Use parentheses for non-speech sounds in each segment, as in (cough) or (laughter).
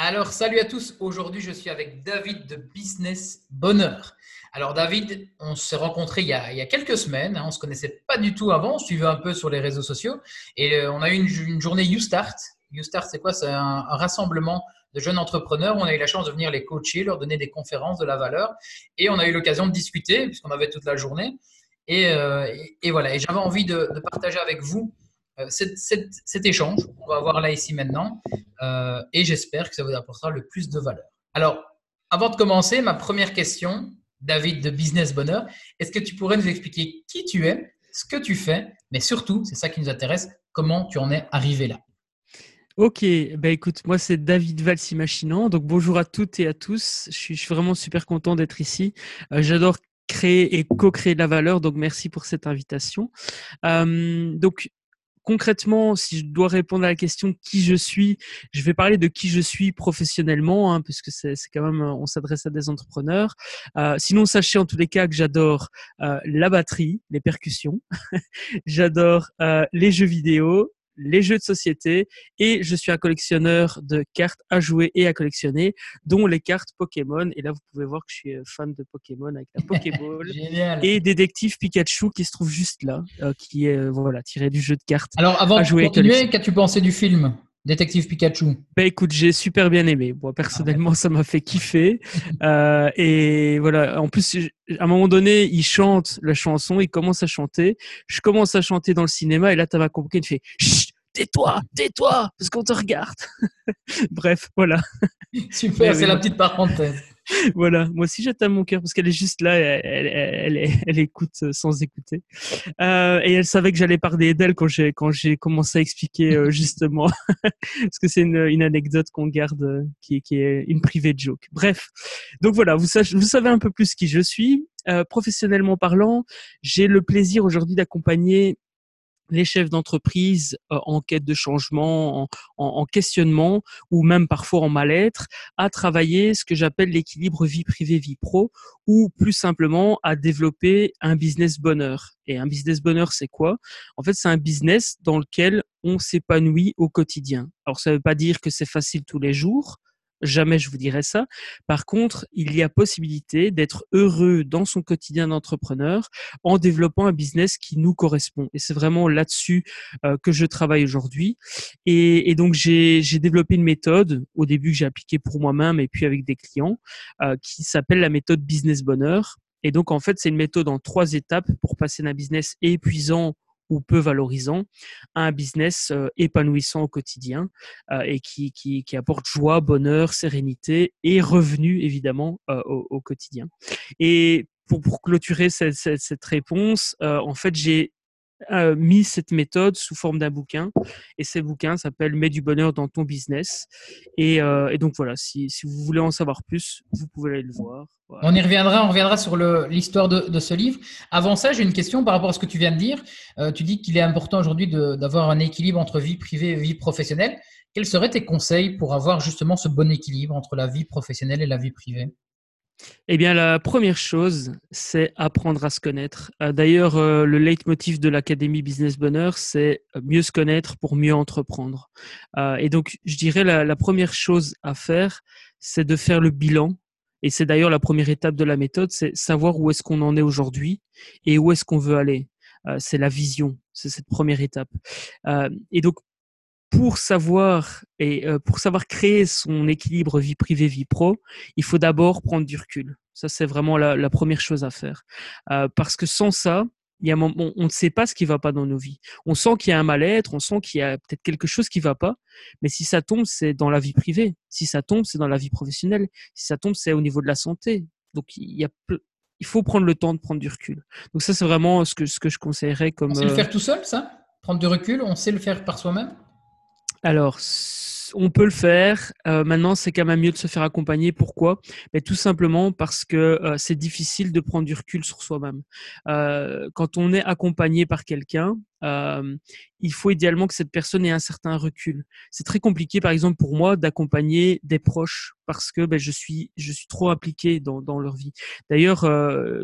Alors, salut à tous. Aujourd'hui, je suis avec David de Business Bonheur. Alors, David, on s'est rencontré il y, a, quelques semaines. Hein. on ne se connaissait pas du tout avant. On suivait un peu sur les réseaux sociaux. Et euh, on a eu une, journée You Start. You Start, c'est quoi? C'est un, rassemblement de jeunes entrepreneurs. On a eu la chance de venir les coacher, leur donner des conférences de la valeur. Et on a eu l'occasion de discuter, puisqu'on avait toute la journée. Et, euh, voilà. Et j'avais envie de partager avec vous euh, cet, échange qu'on va avoir là ici maintenant euh, et j'espère que ça vous apportera le plus de valeur. Alors, avant de commencer, ma première question, David de Business Bonheur, est-ce que tu pourrais nous expliquer qui tu es, ce que tu fais, mais surtout, c'est ça qui nous intéresse, comment tu en es arrivé là? Ok, bah écoute, moi c'est David Valsi-Machinant, donc bonjour à toutes et à tous. Je suis, vraiment super content d'être ici. Euh, j'adore créer et co-créer de la valeur, donc merci pour cette invitation. donc concrètement, si je dois répondre à la question qui je suis, je vais parler de qui je suis professionnellement, hein, puisque c'est quand même, on s'adresse à des entrepreneurs. Euh, sinon, sachez en tous les cas que j'adore euh, la batterie, les percussions, (laughs) j'adore euh, les jeux vidéo, les jeux de société et je suis un collectionneur de cartes à jouer et à collectionner, dont les cartes Pokémon. Et là, vous pouvez voir que je suis euh, fan de Pokémon avec la (laughs) Pokéball et Détective Pikachu qui se trouve juste là, euh, qui est euh, voilà tiré du jeu de cartes. Alors, avant de continuer, qu'as-tu pensé du film? Détective Pikachu. Bah écoute, j'ai super bien aimé. Moi personnellement, ça m'a fait kiffer. et voilà, en plus, à un moment donné, il chante la chanson, il commence à chanter. Je commence à chanter dans le cinéma et là, tu m'as compris, il fait tais-toi, tais-toi, parce qu'on te regarde. (laughs) Bref, voilà. Super, c'est la petite parenthèse. Voilà, moi aussi j'attends mon cœur parce qu'elle est juste là, elle, elle, écoute sans écouter. Euh, et elle savait que j'allais parler d'elle quand j'ai quand j'ai commencé à expliquer euh, justement, (laughs) parce que c'est une, anecdote qu'on garde euh, qui, qui, est une privée joke. Bref, donc voilà, vous, vous savez un peu plus qui je suis. professionnellement parlant, j'ai le plaisir aujourd'hui d'accompagner les chefs d'entreprise euh, en quête de changement, en, questionnement ou même parfois en mal-être, à travailler ce que j'appelle l'équilibre vie privée-vie pro ou plus simplement à développer un business bonheur. Et un business bonheur, c'est quoi? En fait, c'est un business dans lequel on s'épanouit au quotidien. Alors, ça ne veut pas dire que c'est facile tous les jours, Jamais je vous dirais ça. Par contre, il y a possibilité d'être heureux dans son quotidien d'entrepreneur en développant un business qui nous correspond. Et c'est vraiment là-dessus euh, que je travaille aujourd'hui. Et, donc, j'ai développé une méthode au début que j'ai appliquée pour moi-même et puis avec des clients euh, qui s'appelle la méthode Business Bonheur. Et donc, en fait, c'est une méthode en trois étapes pour passer d'un business épuisant ou peu valorisant un business euh, épanouissant au quotidien euh, et qui, qui, qui, apporte joie, bonheur, sérénité et revenus évidemment euh, au, au, quotidien. Et pour, pour clôturer cette, cette, cette réponse, en fait, j'ai mis cette méthode sous forme d'un bouquin. Et ce bouquin s'appelle Mets du bonheur dans ton business. Et, et donc voilà, si, vous voulez en savoir plus, vous pouvez aller le voir. On y reviendra, on reviendra sur l'histoire de, de, ce livre. Avant ça, j'ai une question par rapport à ce que tu viens de dire. Euh, tu dis qu'il est important aujourd'hui d'avoir un équilibre entre vie privée et vie professionnelle. Quels seraient tes conseils pour avoir justement ce bon équilibre entre la vie professionnelle et la vie privée? Eh bien, la première chose, c'est apprendre à se connaître. Euh, d'ailleurs, euh, le leitmotiv de l'Académie Business Bonheur, c'est euh, mieux se connaître pour mieux entreprendre. et donc, je dirais la, la première chose à faire, c'est de faire le bilan. Et c'est d'ailleurs la première étape de la méthode, c'est savoir où est-ce qu'on en est aujourd'hui et où est-ce qu'on veut aller. c'est la vision, c'est cette première étape. et donc, pour savoir et euh, pour savoir créer son équilibre vie privée vie pro, il faut d'abord prendre du recul. Ça c'est vraiment la, la, première chose à faire euh, parce que sans ça, il y a on, on, ne sait pas ce qui va pas dans nos vies. On sent qu'il y a un mal-être, on sent qu'il y a peut-être quelque chose qui va pas, mais si ça tombe, c'est dans la vie privée. Si ça tombe, c'est dans la vie professionnelle. Si ça tombe, c'est au niveau de la santé. Donc il y a il faut prendre le temps de prendre du recul. Donc ça c'est vraiment ce que ce que je conseillerais comme. On sait le euh, faire tout seul, ça? Prendre du recul, on sait le faire par soi-même? Alors, on peut le faire. Euh, maintenant, c'est quand même mieux de se faire accompagner. Pourquoi? Mais Tout simplement parce que euh, c'est difficile de prendre du recul sur soi-même. Euh, quand on est accompagné par quelqu'un, il faut idéalement que cette personne ait un certain recul. C'est très compliqué, par exemple, pour moi, d'accompagner des proches parce que ben, je suis je suis trop impliqué dans, dans leur vie. D'ailleurs,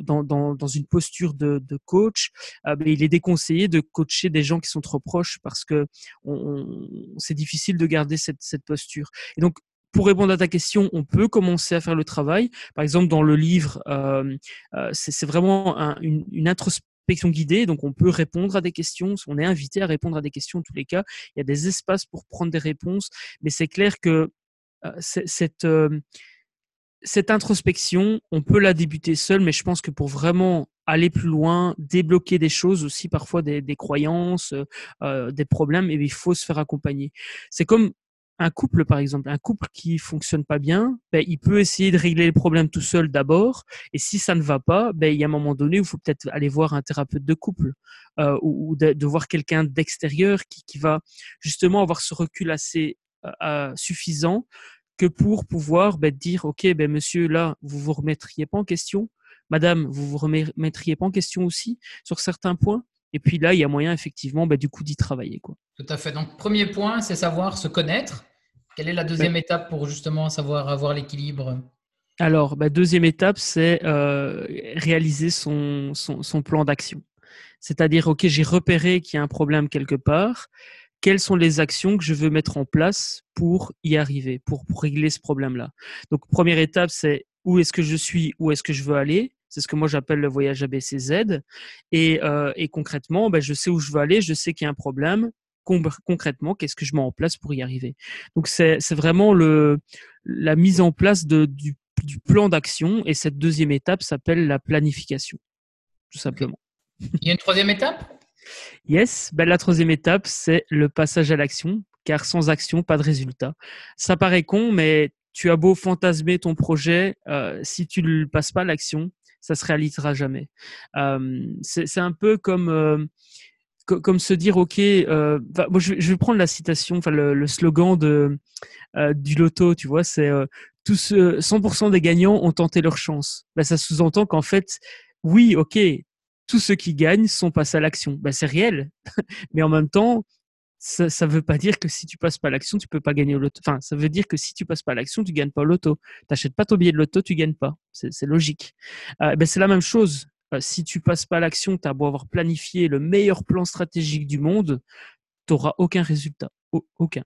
dans, dans, dans, une posture de, de coach, ben, il est déconseillé de coacher des gens qui sont trop proches parce que on, c'est difficile de garder cette, cette posture. Et donc, pour répondre à ta question, on peut commencer à faire le travail. Par exemple, dans le livre, c'est vraiment une, une introspection guidée, donc on peut répondre à des questions, on est invité à répondre à des questions en tous les cas. Il y a des espaces pour prendre des réponses, mais c'est clair que cette, cette introspection, on peut la débuter seul, mais je pense que pour vraiment aller plus loin, débloquer des choses aussi, parfois des, croyances, euh, euh, des problèmes, et il faut se faire accompagner. C'est comme un couple, par exemple, un couple qui fonctionne pas bien, ben, il peut essayer de régler les problèmes tout seul d'abord, et si ça ne va pas, ben, il y a un moment donné où il faut peut-être aller voir un thérapeute de couple euh, ou, de, voir quelqu'un d'extérieur qui, va justement avoir ce recul assez suffisant que pour pouvoir ben, dire, OK, ben, monsieur, là, vous vous remettriez pas en question. Madame, vous vous remettriez pas en question aussi sur certains points. Et puis là, il y a moyen effectivement ben, du coup d'y travailler. Quoi. Tout à fait. Donc, premier point, c'est savoir se connaître. Quelle est la deuxième étape pour justement savoir avoir l'équilibre? Alors, deuxième étape, c'est euh, réaliser son, son plan d'action. C'est-à-dire, OK, j'ai repéré qu'il y a un problème quelque part quelles sont les actions que je veux mettre en place pour y arriver, pour, régler ce problème-là? Donc, première étape, c'est où est-ce que je suis, où est-ce que je veux aller? C'est ce que moi j'appelle le voyage ABCZ. Et, euh, et concrètement, ben, je sais où je veux aller, je sais qu'il y a un problème. concrètement, qu'est-ce que je mets en place pour y arriver? Donc, c'est vraiment le, la mise en place de, du, du plan d'action. Et cette deuxième étape s'appelle la planification, tout simplement. Il y a une troisième étape? Yes, ben la troisième étape, c'est le passage à l'action, car sans action, pas de résultat. Ça paraît con, mais tu as beau fantasmer ton projet, euh, si tu ne passes pas à l'action, ça se réalisera jamais. Euh, c'est un peu comme euh, comme se dire ok, moi je, vais prendre la citation, enfin le, slogan de du loto, tu vois, c'est tous 100% des gagnants ont tenté leur chance. Ben, ça sous-entend qu'en fait, oui, ok, tous ceux qui gagnent sont passés à l'action. Ben, c'est réel, (laughs) mais en même temps, ça veut pas dire que si tu passes pas l'action, tu peux pas gagner au loto. Enfin, ça veut dire que si tu passes pas l'action, tu gagnes pas au loto. Tu pas ton billet de loto, tu gagnes pas. C'est logique. Euh, ben, c'est la même chose. Euh, si tu passes pas l'action, tu as beau avoir planifié le meilleur plan stratégique du monde, tu n'auras aucun résultat. aucun.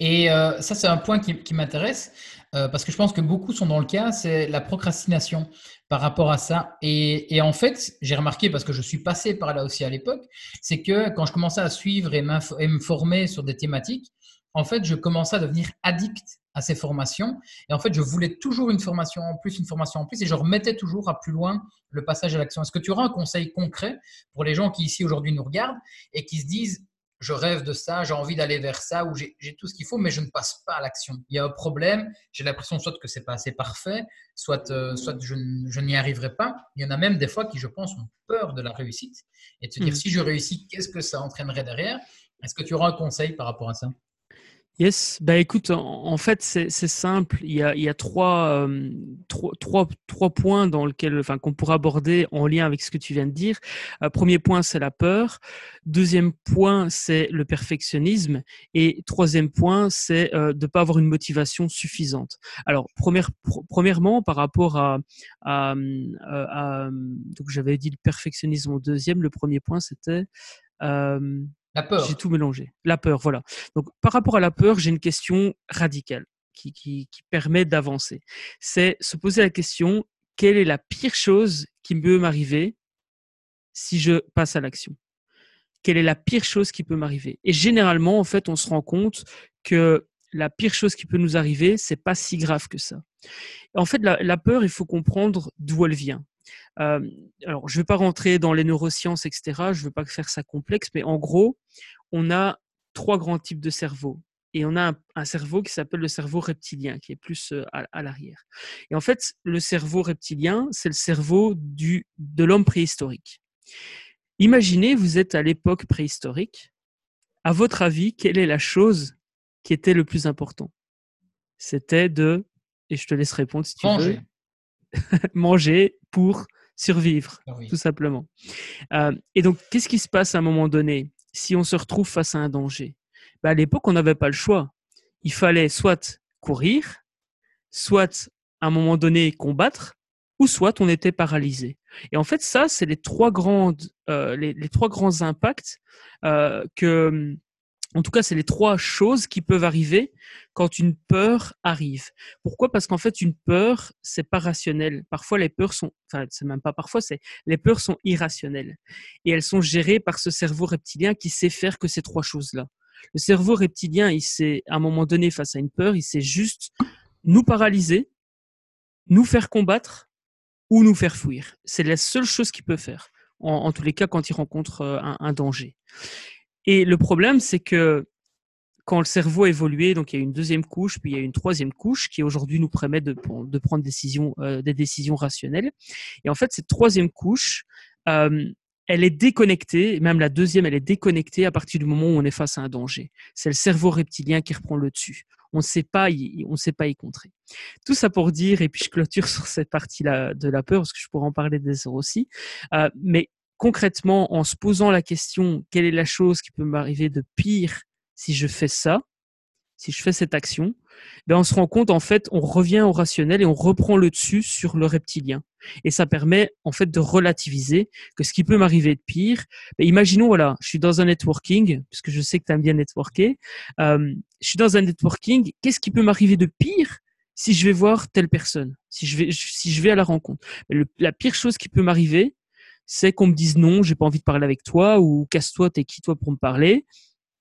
Et euh, ça, c'est un point qui, m'intéresse euh, parce que je pense que beaucoup sont dans le cas, c'est la procrastination par rapport à ça. Et, en fait, j'ai remarqué, parce que je suis passé par là aussi à l'époque, c'est que quand je commençais à suivre et, et, me former sur des thématiques, en fait, je commençais à devenir addict à ces formations. Et en fait, je voulais toujours une formation en plus, une formation en plus, et je remettais toujours à plus loin le passage à l'action. Est-ce que tu auras un conseil concret pour les gens qui ici aujourd'hui nous regardent et qui se disent je rêve de ça, j'ai envie d'aller vers ça, ou j'ai tout ce qu'il faut, mais je ne passe pas à l'action. Il y a un problème, j'ai l'impression soit que c'est pas assez parfait, soit, euh, soit je, je n'y arriverai pas. Il y en a même des fois qui, je pense, ont peur de la réussite et de se dire mmh. si je réussis, qu'est-ce que ça entraînerait derrière? Est-ce que tu auras un conseil par rapport à ça? Yes, bah écoute, en, fait c'est simple. Il y a, euh, trois, trois, trois, points dans lequel, enfin, qu'on pourrait aborder en lien avec ce que tu viens de dire. Euh, premier point, c'est la peur. Deuxième point, c'est le perfectionnisme. Et troisième point, c'est euh, de ne pas avoir une motivation suffisante. Alors, première, premièrement, par rapport à, à, à donc j'avais dit le perfectionnisme au deuxième. Le premier point, c'était la peur. J'ai tout mélangé. La peur, voilà. Donc, par rapport à la peur, j'ai une question radicale qui, qui, permet d'avancer. C'est se poser la question quelle est la pire chose qui peut m'arriver si je passe à l'action? Quelle est la pire chose qui peut m'arriver? Et généralement, en fait, on se rend compte que la pire chose qui peut nous arriver, c'est pas si grave que ça. En fait, la peur, il faut comprendre d'où elle vient. Alors, je ne vais pas rentrer dans les neurosciences, etc. Je ne veux pas faire ça complexe, mais en gros, on a trois grands types de cerveaux. Et on a un, cerveau qui s'appelle le cerveau reptilien, qui est plus à, l'arrière. Et en fait, le cerveau reptilien, c'est le cerveau de l'homme préhistorique. Imaginez, vous êtes à l'époque préhistorique. À votre avis, quelle est la chose qui était le plus important? C'était de, et je te laisse répondre si tu veux, (laughs) manger pour survivre, ah tout simplement. Euh, et donc, qu'est-ce qui se passe à un moment donné si on se retrouve face à un danger? Ben, À l'époque, on n'avait pas le choix. Il fallait soit courir, soit à un moment donné combattre, ou soit on était paralysé. Et en fait, ça, c'est les trois grandes, euh, les, trois grands impacts euh, que En tout cas, c'est les trois choses qui peuvent arriver quand une peur arrive. Pourquoi? Parce qu'en fait, une peur, c'est pas rationnel. Parfois, les peurs sont, enfin, c'est même pas parfois, c'est les peurs sont irrationnelles et elles sont gérées par ce cerveau reptilien qui sait faire que ces trois choses-là. Le cerveau reptilien, il sait, à un moment donné, face à une peur, il sait juste nous paralyser, nous faire combattre ou nous faire fuir. C'est la seule chose qu'il peut faire, en, tous les cas, quand il rencontre euh, un danger. Et le problème, c'est que quand le cerveau a évolué, donc il y a une deuxième couche, puis il y a une troisième couche qui aujourd'hui nous permet de, prendre décision, euh, des décisions rationnelles. Et en fait, cette troisième couche, euh, elle est déconnectée, même la deuxième, elle est déconnectée à partir du moment où on est face à un danger. C'est le cerveau reptilien qui reprend le dessus. On ne sait pas, y, on sait pas y contrer. Tout ça pour dire, et puis je clôture (laughs) sur cette partie-là de la peur, parce que je pourrais en parler des heures aussi. Euh, mais concrètement, en se posant la question, quelle est la chose qui peut m'arriver de pire si je fais ça, si je fais cette action, ben on se rend compte en fait, on revient au rationnel et on reprend le dessus sur le reptilien. Et ça permet en fait de relativiser que ce qui peut m'arriver de pire. Ben imaginons voilà, je suis dans un networking, puisque je sais que tu aimes bien networker. Euh, je suis dans un networking. Qu'est-ce qui peut m'arriver de pire si je vais voir telle personne, si je vais si je vais à la rencontre? Ben, La pire chose qui peut m'arriver, c'est qu'on me dise non, j'ai pas envie de parler avec toi ou casse-toi, t'es qui toi pour me parler.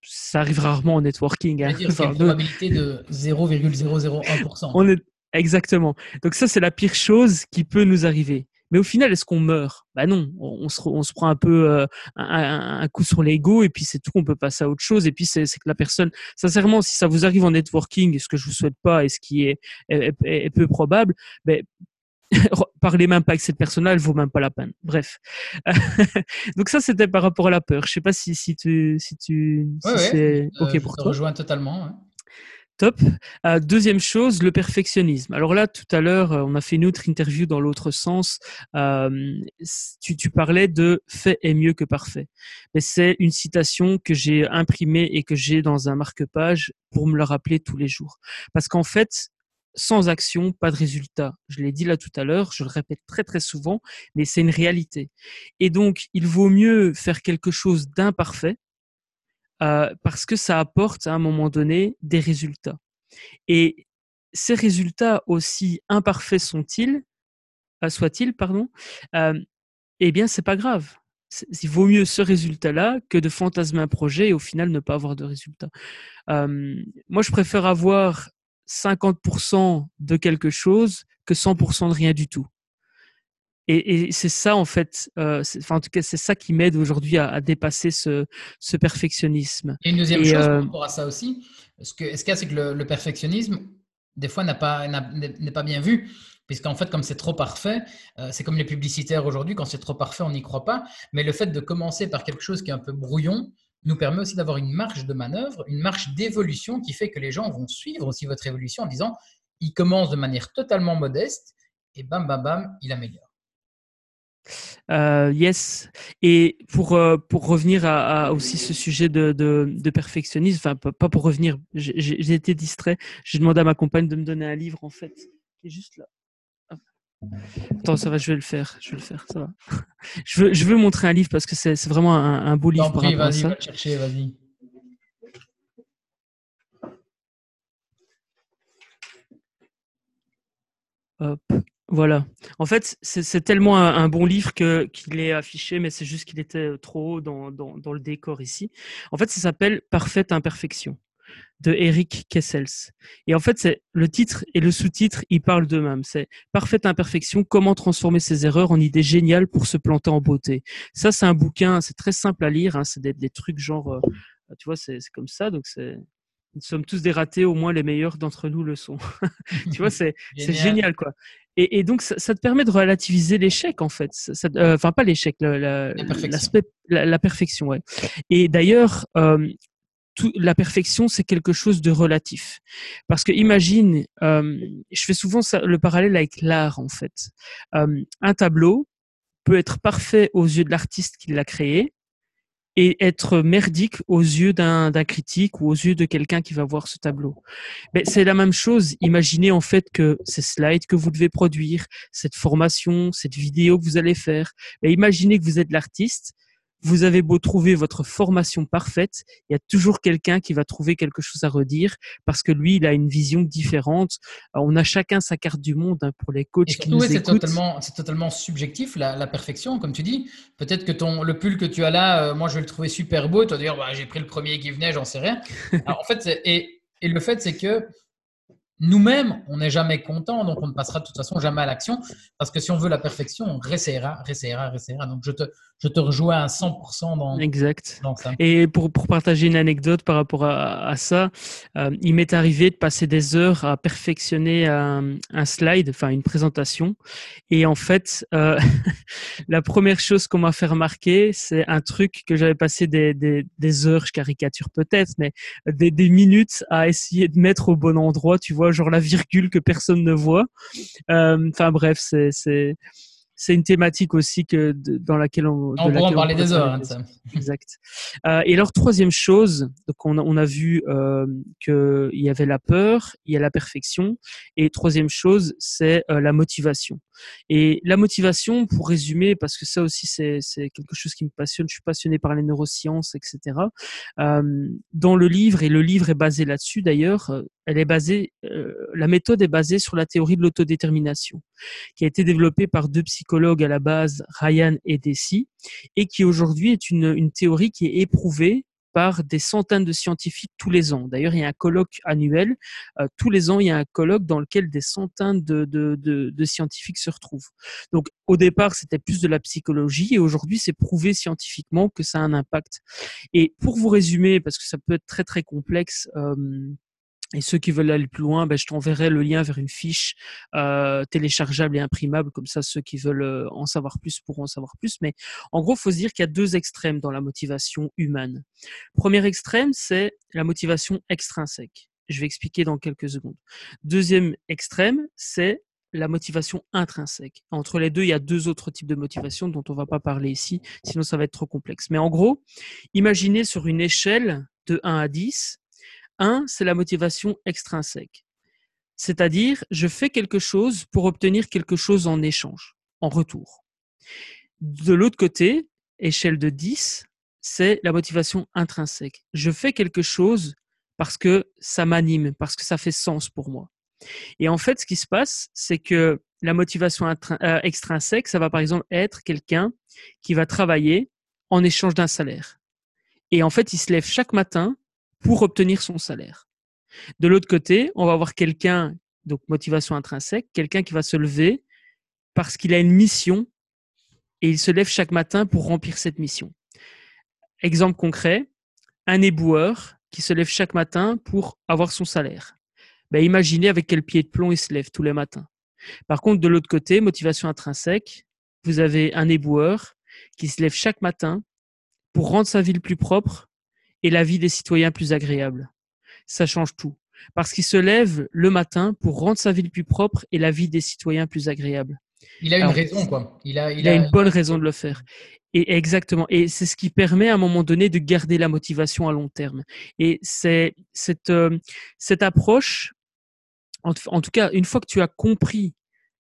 Ça arrive rarement en networking. Hein. C'est une probabilité de 0,001%. On est exactement. Donc ça c'est la pire chose qui peut nous arriver. Mais au final, est-ce qu'on meurt? Bah non, on se, on se prend un peu euh, un, coup sur l'ego et puis c'est tout, on peut passer à autre chose. Et puis c'est que la personne, sincèrement, si ça vous arrive en networking, ce que je vous souhaite pas et ce qui est, est, peu probable, ben, (laughs) parlez même pas avec cette personne-là, elle vaut même pas la peine. Bref. (laughs) Donc ça, c'était par rapport à la peur. Je sais pas si, si tu, si tu, si c'est euh, ok pour je te toi. Rejoins totalement. Top. Euh, deuxième chose, le perfectionnisme. Alors là, tout à l'heure, euh, on a fait une autre interview dans l'autre sens. tu, tu, parlais de fait est mieux que parfait. Mais c'est une citation que j'ai imprimée et que j'ai dans un marque-page pour me le rappeler tous les jours. Parce qu'en fait, sans action, pas de résultat. Je l'ai dit là tout à l'heure, je le répète très très souvent, mais c'est une réalité. Et donc, il vaut mieux faire quelque chose d'imparfait euh, parce que ça apporte à un moment donné des résultats. Et ces résultats, aussi imparfaits sont-ils, euh, soient-ils, pardon, euh, eh bien, c'est pas grave. Il vaut mieux ce résultat-là que de fantasmer un projet et au final ne pas avoir de résultat. moi, je préfère avoir 50% de quelque chose que 100% de rien du tout. Et, c'est ça, en fait, euh, enfin, en tout cas, c'est ça qui m'aide aujourd'hui à, dépasser ce, perfectionnisme. Et une deuxième chose euh, par rapport à ça aussi, ce qu'il ce y a, c'est que le, perfectionnisme, des fois, n'est pas, pas bien vu. Puisqu'en fait, comme c'est trop parfait, euh, c'est comme les publicitaires aujourd'hui, quand c'est trop parfait, on n'y croit pas. Mais le fait de commencer par quelque chose qui est un peu brouillon, nous permet aussi d'avoir une marge de manœuvre, une marge d'évolution qui fait que les gens vont suivre aussi votre évolution en disant il commence de manière totalement modeste et bam, bam, bam, il améliore. Euh, yes. Et pour, euh, pour revenir à, aussi ce sujet de, de, perfectionnisme, enfin pas pour revenir, j'ai été distrait. J'ai demandé à ma compagne de me donner un livre en fait, qui est juste là. Attends, ça va, je vais le faire. Je vais le faire, ça va. (laughs) Je veux, je veux montrer un livre parce que c'est vraiment un, un, beau livre. Vas-y, va chercher, vas-y. Hop, voilà. En fait, c'est tellement un, bon livre qu'il est affiché, mais c'est juste qu'il était trop haut dans, dans, dans le décor ici. En fait, ça s'appelle Parfaite imperfection de Eric Kessels. Et en fait, c'est le titre et le sous-titre, ils parlent d'eux-mêmes. C'est Parfaite imperfection, comment transformer ses erreurs en idées géniales pour se planter en beauté? Ça, c'est un bouquin, c'est très simple à lire. Hein, c'est des, trucs genre, euh, tu vois, c'est comme ça. Donc, c'est nous sommes tous des ratés, au moins les meilleurs d'entre nous le sont. (laughs) tu vois, c'est génial. quoi. Et, donc, ça, te permet de relativiser l'échec, en fait. Euh, enfin, pas l'échec, l'aspect, la, perfection, ouais. Et d'ailleurs, euh, la perfection, c'est quelque chose de relatif. Parce que imagine, euh, je fais souvent le parallèle avec l'art en fait. Euh, un tableau peut être parfait aux yeux de l'artiste qui l'a créé et être merdique aux yeux d'un critique ou aux yeux de quelqu'un qui va voir ce tableau. Mais c'est la même chose. Imaginez en fait que ces slides que vous devez produire, cette formation, cette vidéo que vous allez faire. Mais imaginez que vous êtes l'artiste vous avez beau trouver votre formation parfaite, il y a toujours quelqu'un qui va trouver quelque chose à redire parce que lui, il a une vision différente. on a chacun sa carte du monde hein, pour les coachs qui nous c'est totalement, c'est totalement subjectif la, perfection, comme tu dis. Peut-être que ton le pull que tu as là, euh, moi je vais le trouver super beau. Tu vas dire, bah, j'ai pris le premier qui venait, j'en sais rien. (laughs) en fait, et, et le fait c'est que nous-mêmes, on n'est jamais content, donc on ne passera de toute façon jamais à l'action, parce que si on veut la perfection, on réessayera, réessayera, réessayera. Donc je te, je te rejoins à 100% dans, exact. ça. Et pour, pour, partager une anecdote par rapport à, ça, euh, il m'est arrivé de passer des heures à perfectionner un, un slide, enfin une présentation, et en fait, euh, (laughs) la première chose qu'on m'a fait remarquer, c'est un truc que j'avais passé des, des, des, heures, je caricature peut-être, mais des, des minutes à essayer de mettre au bon endroit, tu vois genre la virgule que personne ne voit. Euh, enfin bref, c'est c'est une thématique aussi que dans laquelle on. On pourra en parler des heures. Exact. Euh, et alors troisième chose, donc on a, on a vu euh, qu'il y avait la peur, il y a la perfection, et troisième chose, c'est euh, la motivation. Et la motivation, pour résumer, parce que ça aussi c'est quelque chose qui me passionne, je suis passionné par les neurosciences, etc. Euh, dans le livre, et le livre est basé là-dessus d'ailleurs, euh, elle est basée, euh, la méthode est basée sur la théorie de l'autodétermination, qui a été développée par deux psychologues à la base, Ryan et Deci, et qui aujourd'hui est une, une théorie qui est éprouvée par des centaines de scientifiques tous les ans. D'ailleurs, il y a un colloque annuel. Euh, tous les ans, il y a un colloque dans lequel des centaines de, de, de, de scientifiques se retrouvent. Donc, au départ, c'était plus de la psychologie et aujourd'hui, c'est prouvé scientifiquement que ça a un impact. Et pour vous résumer, parce que ça peut être très très complexe, euh, et ceux qui veulent aller plus loin, ben, je t'enverrai le lien vers une fiche euh, téléchargeable et imprimable, comme ça ceux qui veulent euh, en savoir plus pourront en savoir plus. Mais en gros, faut se dire qu'il y a deux extrêmes dans la motivation humaine. Premier extrême, c'est la motivation extrinsèque. Je vais expliquer dans quelques secondes. Deuxième extrême, c'est la motivation intrinsèque. Entre les deux, il y a deux autres types de motivation dont on ne va pas parler ici, sinon ça va être trop complexe. Mais en gros, imaginez sur une échelle de 1 à 10, un, c'est la motivation extrinsèque. C'est-à-dire, je fais quelque chose pour obtenir quelque chose en échange, en retour. De l'autre côté, échelle de 10, c'est la motivation intrinsèque. Je fais quelque chose parce que ça m'anime, parce que ça fait sens pour moi. Et en fait, ce qui se passe, c'est que la motivation euh, extrinsèque, ça va par exemple être quelqu'un qui va travailler en échange d'un salaire. Et en fait, il se lève chaque matin pour obtenir son salaire. De l'autre côté, on va avoir quelqu'un, donc motivation intrinsèque, quelqu'un qui va se lever parce qu'il a une mission et il se lève chaque matin pour remplir cette mission. Exemple concret, un éboueur qui se lève chaque matin pour avoir son salaire. Ben, imaginez avec quel pied de plomb il se lève tous les matins. Par contre, de l'autre côté, motivation intrinsèque, vous avez un éboueur qui se lève chaque matin pour rendre sa ville plus propre et la vie des citoyens plus agréable. Ça change tout. Parce qu'il se lève le matin pour rendre sa ville plus propre et la vie des citoyens plus agréable. Il a une raison, quoi. Il a, il, a, une bonne raison de le faire. Et exactement. Et c'est ce qui permet à un moment donné de garder la motivation à long terme. Et c'est cette, euh, cette approche, en, tout cas, une fois que tu as compris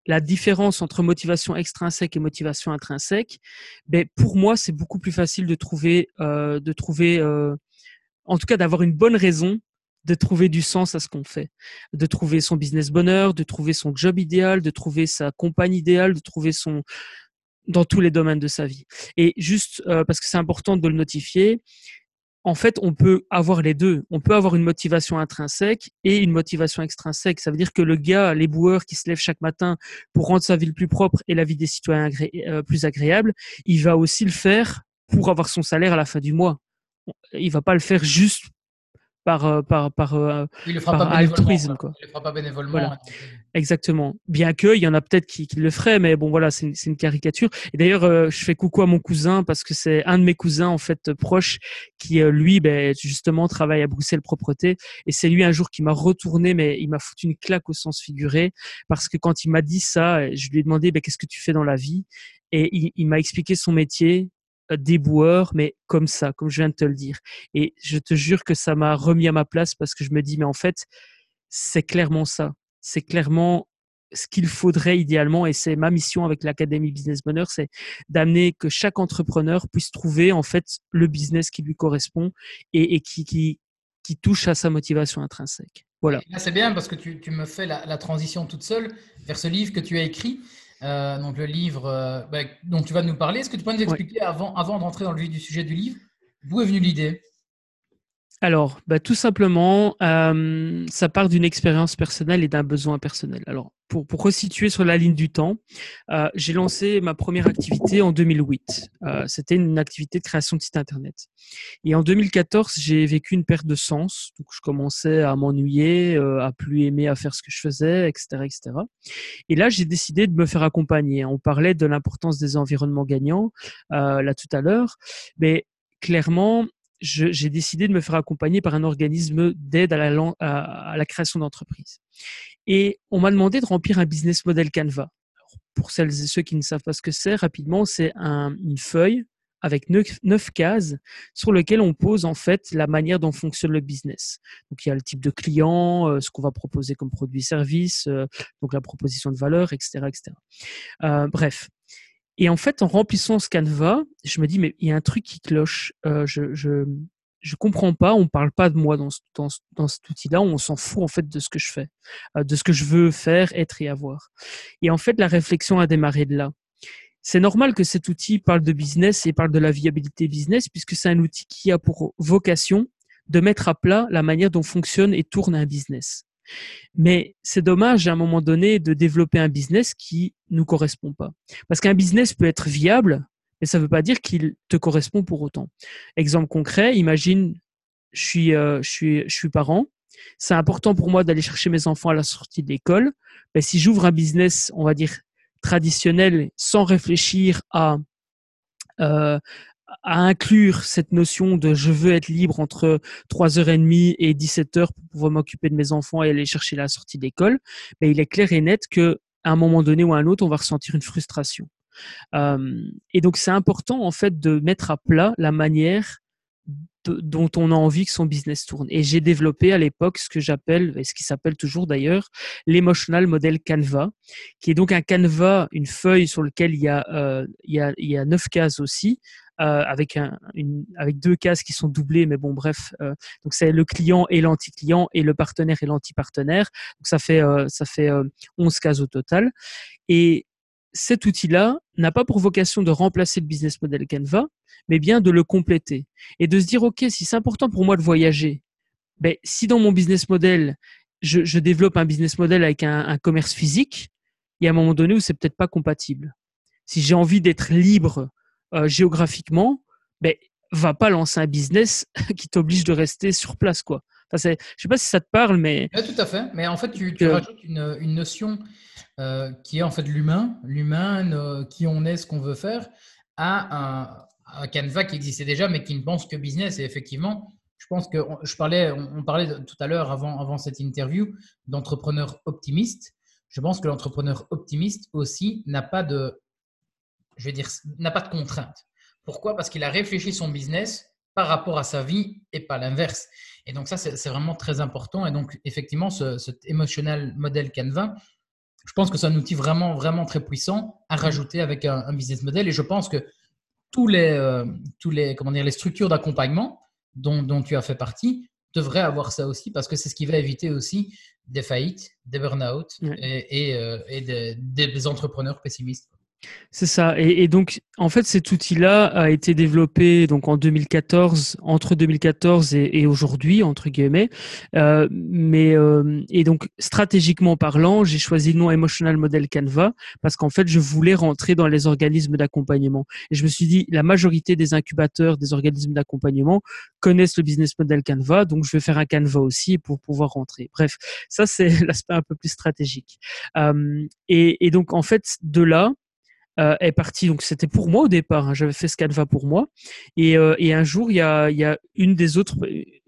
la différence entre motivation extrinsèque et motivation intrinsèque, ben pour moi c'est beaucoup plus facile de trouver, euh, de trouver euh, en tout cas d'avoir une bonne raison de trouver du sens à ce qu'on fait, de trouver son business bonheur, de trouver son job idéal, de trouver sa compagne idéale, de trouver son dans tous les domaines de sa vie. Et juste euh, parce que c'est important de le notifier, en fait, on peut avoir les deux. On peut avoir une motivation intrinsèque et une motivation extrinsèque. Ça veut dire que le gars, les boueurs qui se lèvent chaque matin pour rendre sa ville plus propre et la vie des citoyens euh, plus agréable, il va aussi le faire pour avoir son salaire à la fin du mois il va pas le faire juste par euh, par par, euh, il le fera pas altruisme quoi. Il le fera pas bénévolement. Voilà. Exactement. Bien que il y en a peut-être qui, qui, le feraient, mais bon voilà, c'est une, une, caricature. Et d'ailleurs, euh, je fais coucou à mon cousin parce que c'est un de mes cousins en fait proche qui lui, ben, justement, travaille à Bruxelles Propreté. Et c'est lui un jour qui m'a retourné, mais il m'a foutu une claque au sens figuré parce que quand il m'a dit ça, je lui ai demandé ben, qu'est-ce que tu fais dans la vie? Et il, il m'a expliqué son métier déboueur, mais comme ça, comme je viens de te le dire. Et je te jure que ça m'a remis à ma place parce que je me dis, mais en fait, c'est clairement ça. C'est clairement ce qu'il faudrait idéalement, et c'est ma mission avec l'Académie Business Bonheur, c'est d'amener que chaque entrepreneur puisse trouver en fait le business qui lui correspond et, qui, qui, qui touche à sa motivation intrinsèque. Voilà. C'est bien parce que tu me fais la, transition toute seule vers ce livre que tu as écrit. Euh, donc le livre euh, bah, dont tu vas nous parler. Est-ce que tu peux nous expliquer avant, avant d'entrer dans le vif du sujet du livre, d'où est venue l'idée? Alors, bah, tout simplement, euh, ça part d'une expérience personnelle et d'un besoin personnel. Alors, pour, pour resituer sur la ligne du temps, euh, j'ai lancé ma première activité en 2008. Euh, C'était une activité de création de site internet. Et en 2014, j'ai vécu une perte de sens. Donc, je commençais à m'ennuyer, euh, à plus aimer à faire ce que je faisais, etc., etc. Et là, j'ai décidé de me faire accompagner. On parlait de l'importance des environnements gagnants euh, là tout à l'heure, mais clairement, j'ai décidé de me faire accompagner par un organisme d'aide à la, création d'entreprise. Et on m'a demandé de remplir un business model Canva. pour celles et ceux qui ne savent pas ce que c'est, rapidement, c'est un, une feuille avec neuf, cases sur lesquelles on pose en fait la manière dont fonctionne le business. Donc il y a le type de client, euh, ce qu'on va proposer comme produit-service, euh, donc la proposition de valeur, etc., etc. Euh, bref, et en fait, en remplissant ce canevas, je me dis, mais il y a un truc qui cloche. Euh, je, je, je comprends pas, on parle pas de moi dans, dans, dans cet outil-là, on s'en fout en fait de ce que je fais, euh, de ce que je veux faire, être et avoir. Et en fait, la réflexion a démarré de là. C'est normal que cet outil parle de business et parle de la viabilité business, puisque c'est un outil qui a pour vocation de mettre à plat la manière dont fonctionne et tourne un business. Mais c'est dommage à un moment donné de développer un business qui nous correspond pas. Parce qu'un business peut être viable, mais ça ne veut pas dire qu'il te correspond pour autant. Exemple concret, imagine, je suis, euh, je suis, je suis parent. C'est important pour moi d'aller chercher mes enfants à la sortie de l'école. Mais si j'ouvre un business, on va dire traditionnel, sans réfléchir à euh, à inclure cette notion de je veux être libre entre 3h30 et 17h pour pouvoir m'occuper de mes enfants et aller chercher la sortie d'école, mais il est clair et net que à un moment donné ou à un autre, on va ressentir une frustration. Euh, et donc c'est important en fait de mettre à plat la manière dont on a envie que son business tourne. Et j'ai développé à l'époque ce que j'appelle, et ce qui s'appelle toujours d'ailleurs, l'emotional model Canva, qui est donc un Canva, une feuille sur laquelle il y a, euh, il y a, il y a neuf cases aussi, une, avec deux cases qui sont doublées, mais bon, bref. Euh, donc c'est le client et l'anti-client et le partenaire et l'anti-partenaire. Donc ça fait, euh, ça fait 11 cases au total. Et cet outil-là n'a pas pour vocation de remplacer le business model Canva, mais bien de le compléter et de se dire, OK, si c'est important pour moi de voyager, ben, si dans mon business model, je, je développe un business model avec un, un commerce physique, il y a un moment donné où c'est peut-être pas compatible. Si j'ai envie d'être libre euh, géographiquement, ben, va pas lancer un business (laughs) qui t'oblige de rester sur place, quoi. Enfin, je sais pas si ça te parle, mais. Oui, tout à fait. Mais en fait, tu, tu rajoutes une, une notion euh, qui est en fait l'humain, l'humain, euh, qui on est, ce qu'on veut faire, à un, un, Canva qui existait déjà, mais qui ne pense que business. Et effectivement, je pense que je parlais, on, parlait tout à l'heure avant, avant cette interview d'entrepreneur optimiste. Je pense que l'entrepreneur optimiste aussi n'a pas de je vais dire, n'a pas de contrainte. Pourquoi? Parce qu'il a réfléchi son business par rapport à sa vie et pas l'inverse. Et donc ça, c'est vraiment très important. Et donc, effectivement, ce, cet emotional model Canva, je pense que c'est un outil vraiment, vraiment très puissant à rajouter avec un, business model. Et je pense que tous les, euh, tous les, comment dire, les structures d'accompagnement dont, dont, tu as fait partie devraient avoir ça aussi parce que c'est ce qui va éviter aussi des faillites, des burn-out et, et, euh, et des, des entrepreneurs pessimistes. C'est ça. Et, donc, en fait, cet outil-là a été développé donc en 2014, entre 2014 et, aujourd'hui, entre guillemets. Euh, mais euh, et donc, stratégiquement parlant, j'ai choisi le nom Emotional Model Canva parce qu'en fait, je voulais rentrer dans les organismes d'accompagnement. Et je me suis dit, la majorité des incubateurs, des organismes d'accompagnement connaissent le business model Canva, donc je vais faire un Canva aussi pour pouvoir rentrer. Bref, ça c'est (laughs) l'aspect un peu plus stratégique. Euh, et, et donc, en fait, de là euh, est parti. Donc c'était pour moi au départ. Hein. J'avais fait ce Canva pour moi. Et, euh, et un jour, il y a, y a une des autres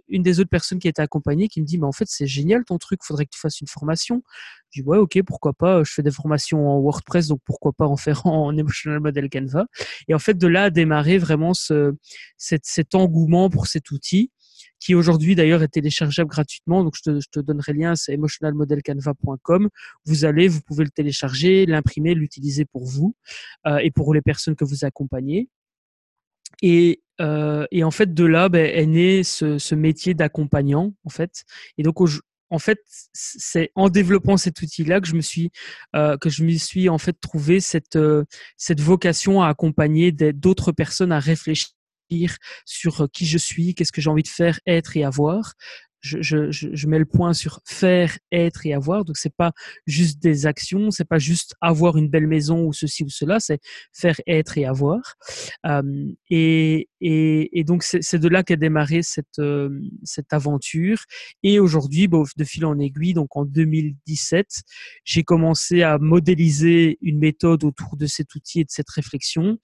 une des autres personnes qui était accompagnée qui me dit mais en fait c'est génial ton truc faudrait que tu fasses une formation je dis ouais ok pourquoi pas je fais des formations en WordPress donc pourquoi pas en faire (laughs) en emotional model Canva et en fait de là a démarré vraiment ce cet, cet engouement pour cet outil qui aujourd'hui d'ailleurs est téléchargeable gratuitement. Donc je te, je te donnerai le lien, c'est emotionalmodelcanva.com. Vous allez, vous pouvez le télécharger, l'imprimer, l'utiliser pour vous euh, et pour les personnes que vous accompagnez. Et, euh, et en fait, de là ben, est né ce, ce métier d'accompagnant, en fait. Et donc, en fait, c'est en développant cet outil-là que je me suis euh, que je me suis en fait trouvé cette euh, cette vocation à accompagner d'autres personnes à réfléchir sur qui je suis, qu'est-ce que j'ai envie de faire, être et avoir, je, je, je, mets le point sur faire, être et avoir. Donc c'est pas juste des actions, c'est pas juste avoir une belle maison ou ceci ou cela, c'est faire, être et avoir. Et, et, et, donc c'est de là qu'a démarré cette cette aventure. Et aujourd'hui, bon, de fil en aiguille, donc en 2017, j'ai commencé à modéliser une méthode autour de cet outil et de cette réflexion.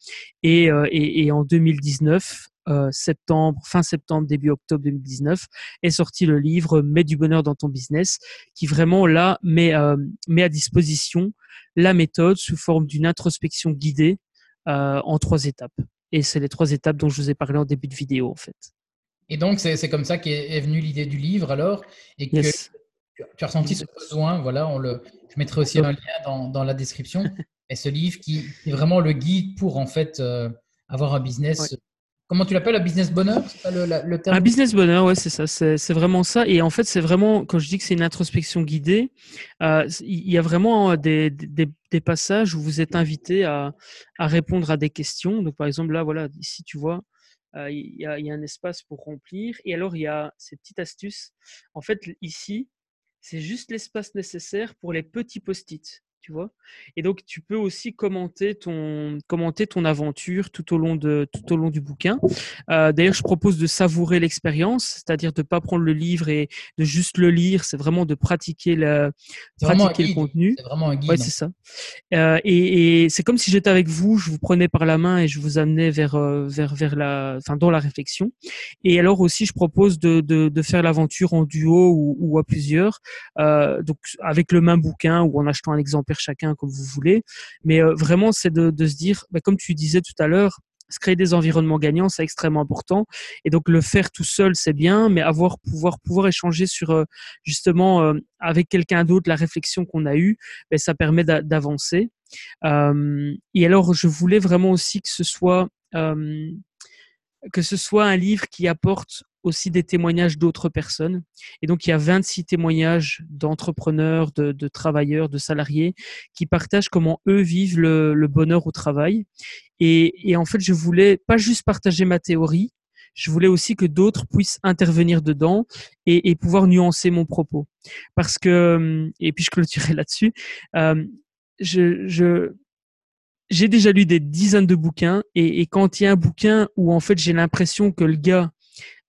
Et, euh, et, et en 2019, euh, septembre, fin septembre, début octobre 2019, est sorti le livre Mets du bonheur dans ton business, qui vraiment là met, euh, met à disposition la méthode sous forme d'une introspection guidée euh, en trois étapes. Et c'est les trois étapes dont je vous ai parlé en début de vidéo, en fait. Et donc, c'est comme ça qu'est venue l'idée du livre, alors, et que tu as ressenti ce besoin, voilà, on le, je mettrai aussi un lien dans, dans la description, (laughs) et ce livre qui, est vraiment le guide pour, en fait, avoir un business Comment tu l'appelles, un business bonheur Un business bonheur, ouais, c'est ça. C'est vraiment ça. Et en fait, c'est vraiment, quand je dis que c'est une introspection guidée, euh, il y a vraiment des, passages où vous êtes invité à, répondre à des questions. Donc, par exemple, là, voilà, ici, tu vois, euh, il, y a, il y a un espace pour remplir. Et alors, il y a ces petites astuces. En fait, ici, c'est juste l'espace nécessaire pour les petits post-it tu vois. Et donc, tu peux aussi commenter ton, commenter ton aventure tout au long, de, tout au long du bouquin. Euh, D'ailleurs, je propose de savourer l'expérience, c'est-à-dire de ne pas prendre le livre et de juste le lire, c'est vraiment de pratiquer, le, pratiquer le contenu. C'est vraiment un guide. Ouais, c'est ça. Euh, et, et c'est comme si j'étais avec vous, je vous prenais par la main et je vous amenais vers, euh, vers, vers la, enfin, dans la réflexion. Et alors aussi, je propose de, de, de faire l'aventure en duo ou, ou à plusieurs, euh, donc avec le même bouquin ou en achetant un exemple chacun comme vous voulez. Mais euh, vraiment, c'est de, se dire, bah, comme tu disais tout à l'heure, se créer des environnements gagnants, c'est extrêmement important. Et donc le faire tout seul, c'est bien, mais avoir pouvoir pouvoir échanger sur euh, justement euh, avec quelqu'un d'autre la réflexion qu'on a eue, ben, ça permet d'avancer. et alors je voulais vraiment aussi que ce soit que ce soit un livre qui apporte aussi des témoignages d'autres personnes. Et donc, il y a 26 témoignages d'entrepreneurs, de, travailleurs, de salariés qui partagent comment eux vivent le, bonheur au travail. Et, en fait, je voulais pas juste partager ma théorie, je voulais aussi que d'autres puissent intervenir dedans et, pouvoir nuancer mon propos. Parce que, et puis je clôturerai là-dessus, euh, je, j'ai déjà lu des dizaines de bouquins et, et, quand il y a un bouquin où en fait j'ai l'impression que le gars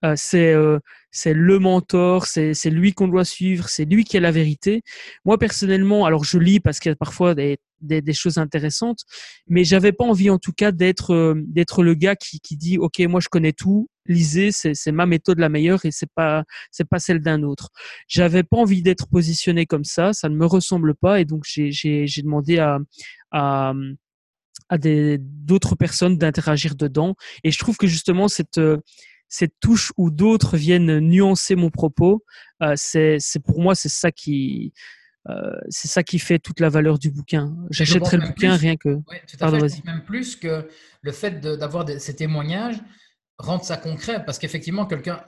euh, c'est euh, c'est le mentor, c'est lui qu'on doit suivre, c'est lui qui a la vérité. Moi personnellement, alors je lis parce qu'il y a parfois des, des, des, choses intéressantes, mais j'avais pas envie en tout cas d'être euh, d'être le gars qui, qui dit ok moi je connais tout, lisez c'est ma méthode la meilleure et c'est pas c'est pas celle d'un autre. J'avais pas envie d'être positionné comme ça, ça ne me ressemble pas et donc j'ai demandé à à à d'autres personnes d'interagir dedans et je trouve que justement cette cette touche où d'autres viennent nuancer mon propos, euh, c'est pour moi c'est ça qui euh, c'est ça qui fait toute la valeur du bouquin. J'achèterais le bouquin rien que. Ouais, tout à fait. Même plus que le fait d'avoir ces témoignages rendre ça concret, parce qu'effectivement quelqu'un,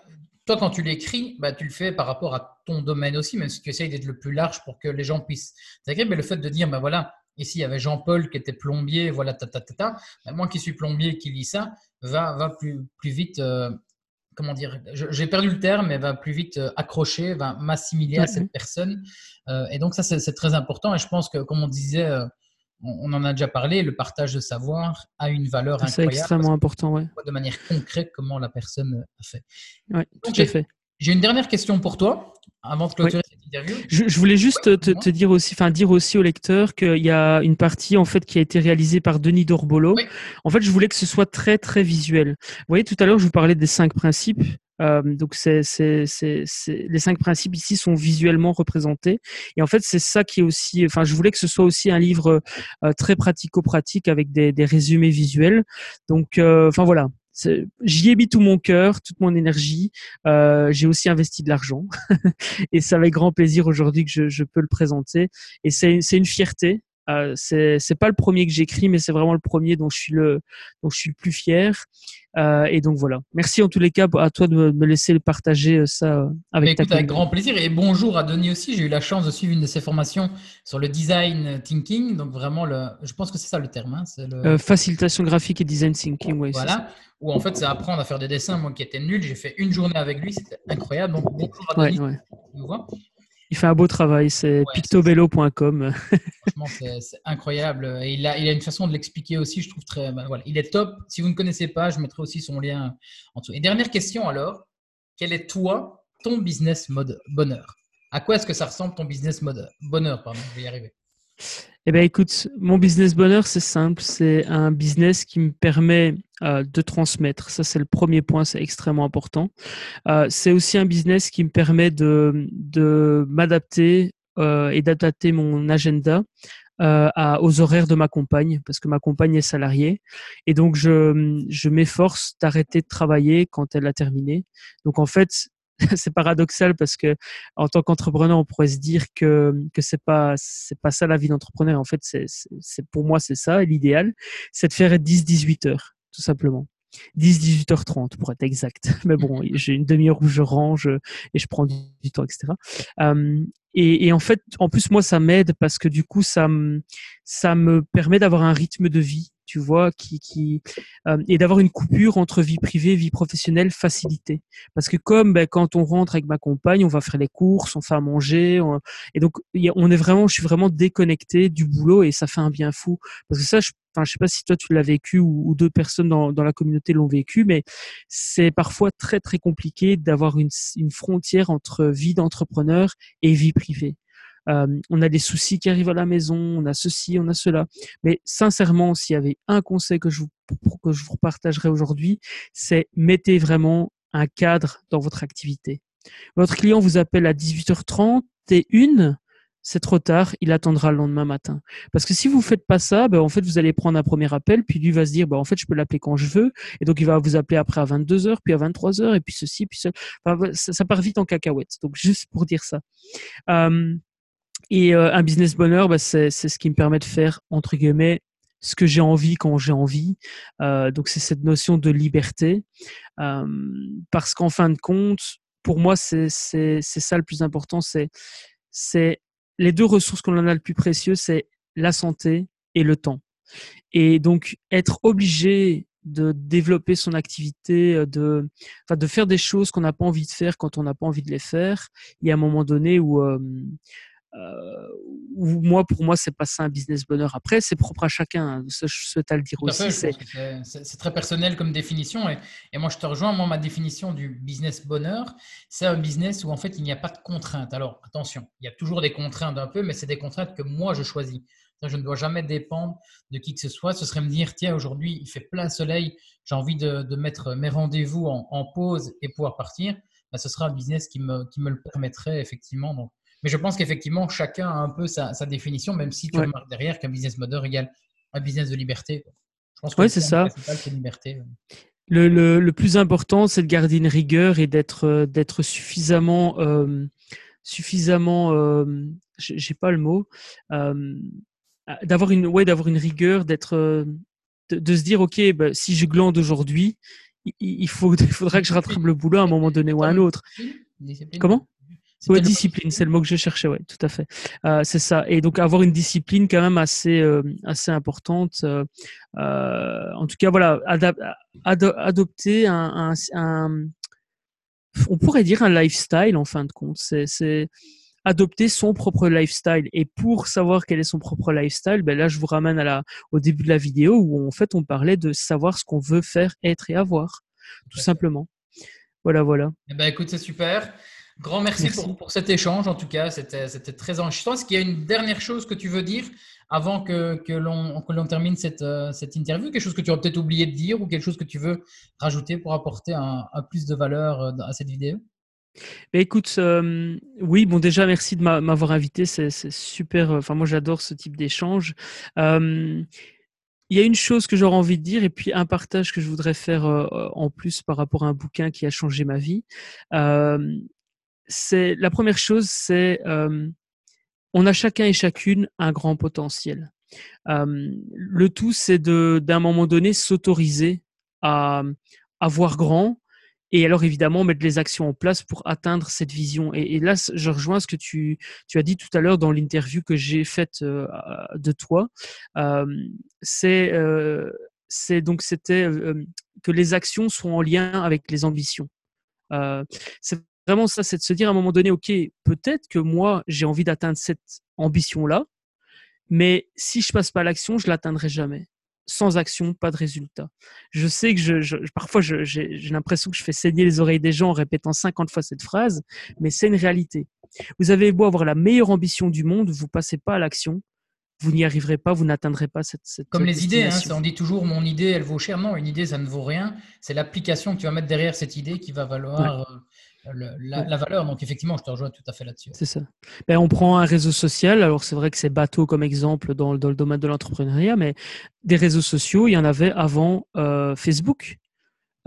toi quand tu l'écris, bah, tu le fais par rapport à ton domaine aussi, même si tu essayes d'être le plus large pour que les gens puissent s'agréer. Mais le fait de dire, ben voilà, ici il y avait Jean-Paul qui était plombier, voilà, ta ta ta, ta. Ben, moi qui suis plombier qui lis ça, va, va plus, plus vite euh, comment dire, j'ai perdu le terme, mais va plus vite euh, accrocher, va m'assimiler à cette personne. Euh, et donc ça, c'est très important. Et je pense que, comme on disait, euh, on, en a déjà parlé, le partage de savoir a une valeur incroyable. C'est extrêmement important, ouais. De manière concrète, comment la personne a fait. Oui, tout à fait. J'ai une dernière question pour toi avant de clôturer cette interview. Je, voulais juste te, dire aussi, enfin dire aussi au lecteur qu'il y a une partie en fait qui a été réalisée par Denis Dorbolo. En fait, je voulais que ce soit très très visuel. Vous voyez, tout à l'heure, je vous parlais des cinq principes. Euh, donc, c'est, c'est, c'est, les cinq principes ici sont visuellement représentés. Et en fait, c'est ça qui est aussi. Enfin, je voulais que ce soit aussi un livre euh, très pratico-pratique avec des, des, résumés visuels. Donc, euh, enfin voilà. J'y ai mis tout mon cœur, toute mon énergie. Euh, j'ai aussi investi de l'argent (laughs) et c'est avec grand plaisir aujourd'hui que je, je, peux le présenter. Et c'est une fierté euh, c'est pas le premier que j'écris, mais c'est vraiment le premier dont je suis le dont je suis le plus fier. Euh, et donc voilà. Merci en tous les cas à toi de me laisser partager euh, ça avec ta Avec grand plaisir. Et bonjour à Denis aussi. J'ai eu la chance de suivre une de ses formations sur le design thinking. Donc vraiment, le, je pense que c'est ça le terme. Hein, le... facilitation graphique et design thinking. Oui, voilà. Où en fait, c'est apprendre à faire des dessins. Moi qui étais nul, j'ai fait une journée avec lui. C'était incroyable. Donc bonjour à Denis. Ouais, il fait un beau travail, c'est pictobello.com. Franchement, c'est incroyable. Et il, a, il a une façon de l'expliquer aussi, je trouve très. Ben voilà, il est top. Si vous ne connaissez pas, je mettrai aussi son lien en dessous. Et dernière question alors quel est toi, ton business mode bonheur? À quoi est-ce que ça ressemble ton business mode bonheur? Pardon, je vais y arriver. Eh bien, écoute, mon business bonheur, c'est simple. C'est un business qui me permet euh, de transmettre. Ça, c'est le premier point, c'est extrêmement important. Euh, c'est aussi un business qui me permet de, de m'adapter euh, et d'adapter mon agenda à, aux horaires de ma compagne, parce que ma compagne est salariée. Et donc, je, je m'efforce d'arrêter de travailler quand elle a terminé. Donc, en fait, (laughs) c'est paradoxal parce que en tant qu'entrepreneur, on pourrait se dire que que c'est pas c'est pas ça la vie d'entrepreneur. En fait, c'est c'est pour moi c'est ça l'idéal, c'est de faire 10-18 heures tout simplement. 10 18h30 pour être exact. (laughs) Mais bon, (laughs) j'ai une demi-heure où je range et je prends du temps, etc. et, et, en fait, en plus moi, ça m'aide parce que du coup, ça me ça me permet d'avoir un rythme de vie tu vois, qui, qui euh, et d'avoir une coupure entre vie privée et vie professionnelle facilitée. Parce que comme ben, quand on rentre avec ma compagne, on va faire les courses, on fait à manger, et donc on est vraiment, je suis vraiment déconnecté du boulot et ça fait un bien fou. Parce que ça, je, enfin, je sais pas si toi tu l'as vécu ou, ou, deux personnes dans, dans la communauté l'ont vécu, mais c'est parfois très très compliqué d'avoir une, une frontière entre vie d'entrepreneur et vie privée. Euh, on a des soucis qui arrivent à la maison, on a ceci, on a cela. Mais sincèrement, s'il y avait un conseil que je vous, que je vous partagerais aujourd'hui, c'est mettez vraiment un cadre dans votre activité. Votre client vous appelle à 18h30 et une, c'est trop tard, il attendra le lendemain matin. Parce que si vous faites pas ça, ben, en fait, vous allez prendre un premier appel, puis lui va se dire, ben, en fait, je peux l'appeler quand je veux, et donc il va vous appeler après à 22h, puis à 23h, et puis ceci, puis ça. ça, part vite en cacahuète. Donc, (laughs) juste pour dire ça. Et euh, un business bonheur, bah, c'est ce qui me permet de faire, entre guillemets, ce que j'ai envie quand j'ai envie. Euh, donc c'est cette notion de liberté. Euh, parce qu'en fin de compte, pour moi, c'est ça le plus important. C'est les deux ressources qu'on en a le plus précieux, c'est la santé et le temps. Et donc être obligé de développer son activité, de, enfin, de faire des choses qu'on n'a pas envie de faire quand on n'a pas envie de les faire. Il y a un moment donné où euh, moi, pour moi, c'est pas ça un business bonheur. Après, c'est propre à chacun. Hein. je souhaite à le dire aussi. C'est très personnel comme définition. Et, et, moi, je te rejoins. Moi, ma définition du business bonheur, c'est un business où en fait, il n'y a pas de contraintes. Alors, attention, il y a toujours des contraintes un peu, mais c'est des contraintes que moi, je choisis. Je ne dois jamais dépendre de qui que ce soit. Ce serait me dire, tiens, aujourd'hui, il fait plein soleil, j'ai envie de, de, mettre mes rendez-vous en, en, pause et pouvoir partir. Ben, ce sera un business qui me, qui me le permettrait effectivement. Donc, mais je pense qu'effectivement, chacun a un peu sa, définition, même si tu remarques derrière qu'un business model égale un business de liberté. Je pense que c'est ça. liberté. Le, le, le, plus important, c'est de garder une rigueur et d'être euh, d'être suffisamment euh, suffisamment euh, j'ai pas le mot euh, d'avoir une ouais d'avoir une rigueur d'être de, de, se dire ok bah, si je glande aujourd'hui il, faut (laughs) il faudra que je rattrape le boulot à un moment donné ou à un autre comment? Ouais, discipline, c'est le mot que je cherchais, ouais, tout à fait. Euh, c'est ça. Et donc avoir une discipline quand même assez euh, assez importante. Euh, euh en tout cas, voilà, adopter un, un, un, on pourrait dire un lifestyle en fin de compte. C'est adopter son propre lifestyle. Et pour savoir quel est son propre lifestyle, ben là, je vous ramène à la, au début de la vidéo où en fait on parlait de savoir ce qu'on veut faire, être et avoir, tout simplement. Voilà, voilà. Eh ben, écoute, c'est super. Grand merci, Pour, pour, cet échange, en tout cas, c'était très enrichissant. Est-ce qu'il y a une dernière chose que tu veux dire avant que, que l'on termine cette, euh, cette, interview? Quelque chose que tu aurais peut-être oublié de dire ou quelque chose que tu veux rajouter pour apporter un, plus de valeur euh, à cette vidéo? Bah, écoute, euh, oui, bon déjà merci de m'avoir invité, c'est super. Enfin moi j'adore ce type d'échange. il y a une chose que j'aurais envie de dire et puis un partage que je voudrais faire en plus par rapport à un bouquin qui a changé ma vie. La première chose, c'est on a chacun et chacune un grand potentiel. le tout, c'est d'un moment donné s'autoriser à, voir grand, et alors évidemment mettre les actions en place pour atteindre cette vision. Et, là, je rejoins ce que tu, as dit tout à l'heure dans l'interview que j'ai faite euh, de toi. Euh, c'est euh, donc c'était que les actions sont en lien avec les ambitions. Vraiment ça, c'est de se dire à un moment donné, ok, peut-être que moi j'ai envie d'atteindre cette ambition là, mais si je passe pas l'action, je l'atteindrai jamais sans action, pas de résultat. Je sais que je, parfois j'ai l'impression que je fais saigner les oreilles des gens en répétant 50 fois cette phrase, mais c'est une réalité. Vous avez beau avoir la meilleure ambition du monde, vous passez pas à l'action, vous n'y arriverez pas, vous n'atteindrez pas cette, cette Comme les idées, hein, on dit toujours mon idée, elle vaut cher. Non, une idée, ça ne vaut rien. C'est l'application que tu vas mettre derrière cette idée qui va valoir. Euh, la, valeur. Donc effectivement, je te rejoins tout à fait là-dessus. C'est ça. Ben, on prend un réseau social. Alors c'est vrai que c'est bateau comme exemple dans, dans le domaine de l'entrepreneuriat, mais des réseaux sociaux, il y en avait avant euh, Facebook.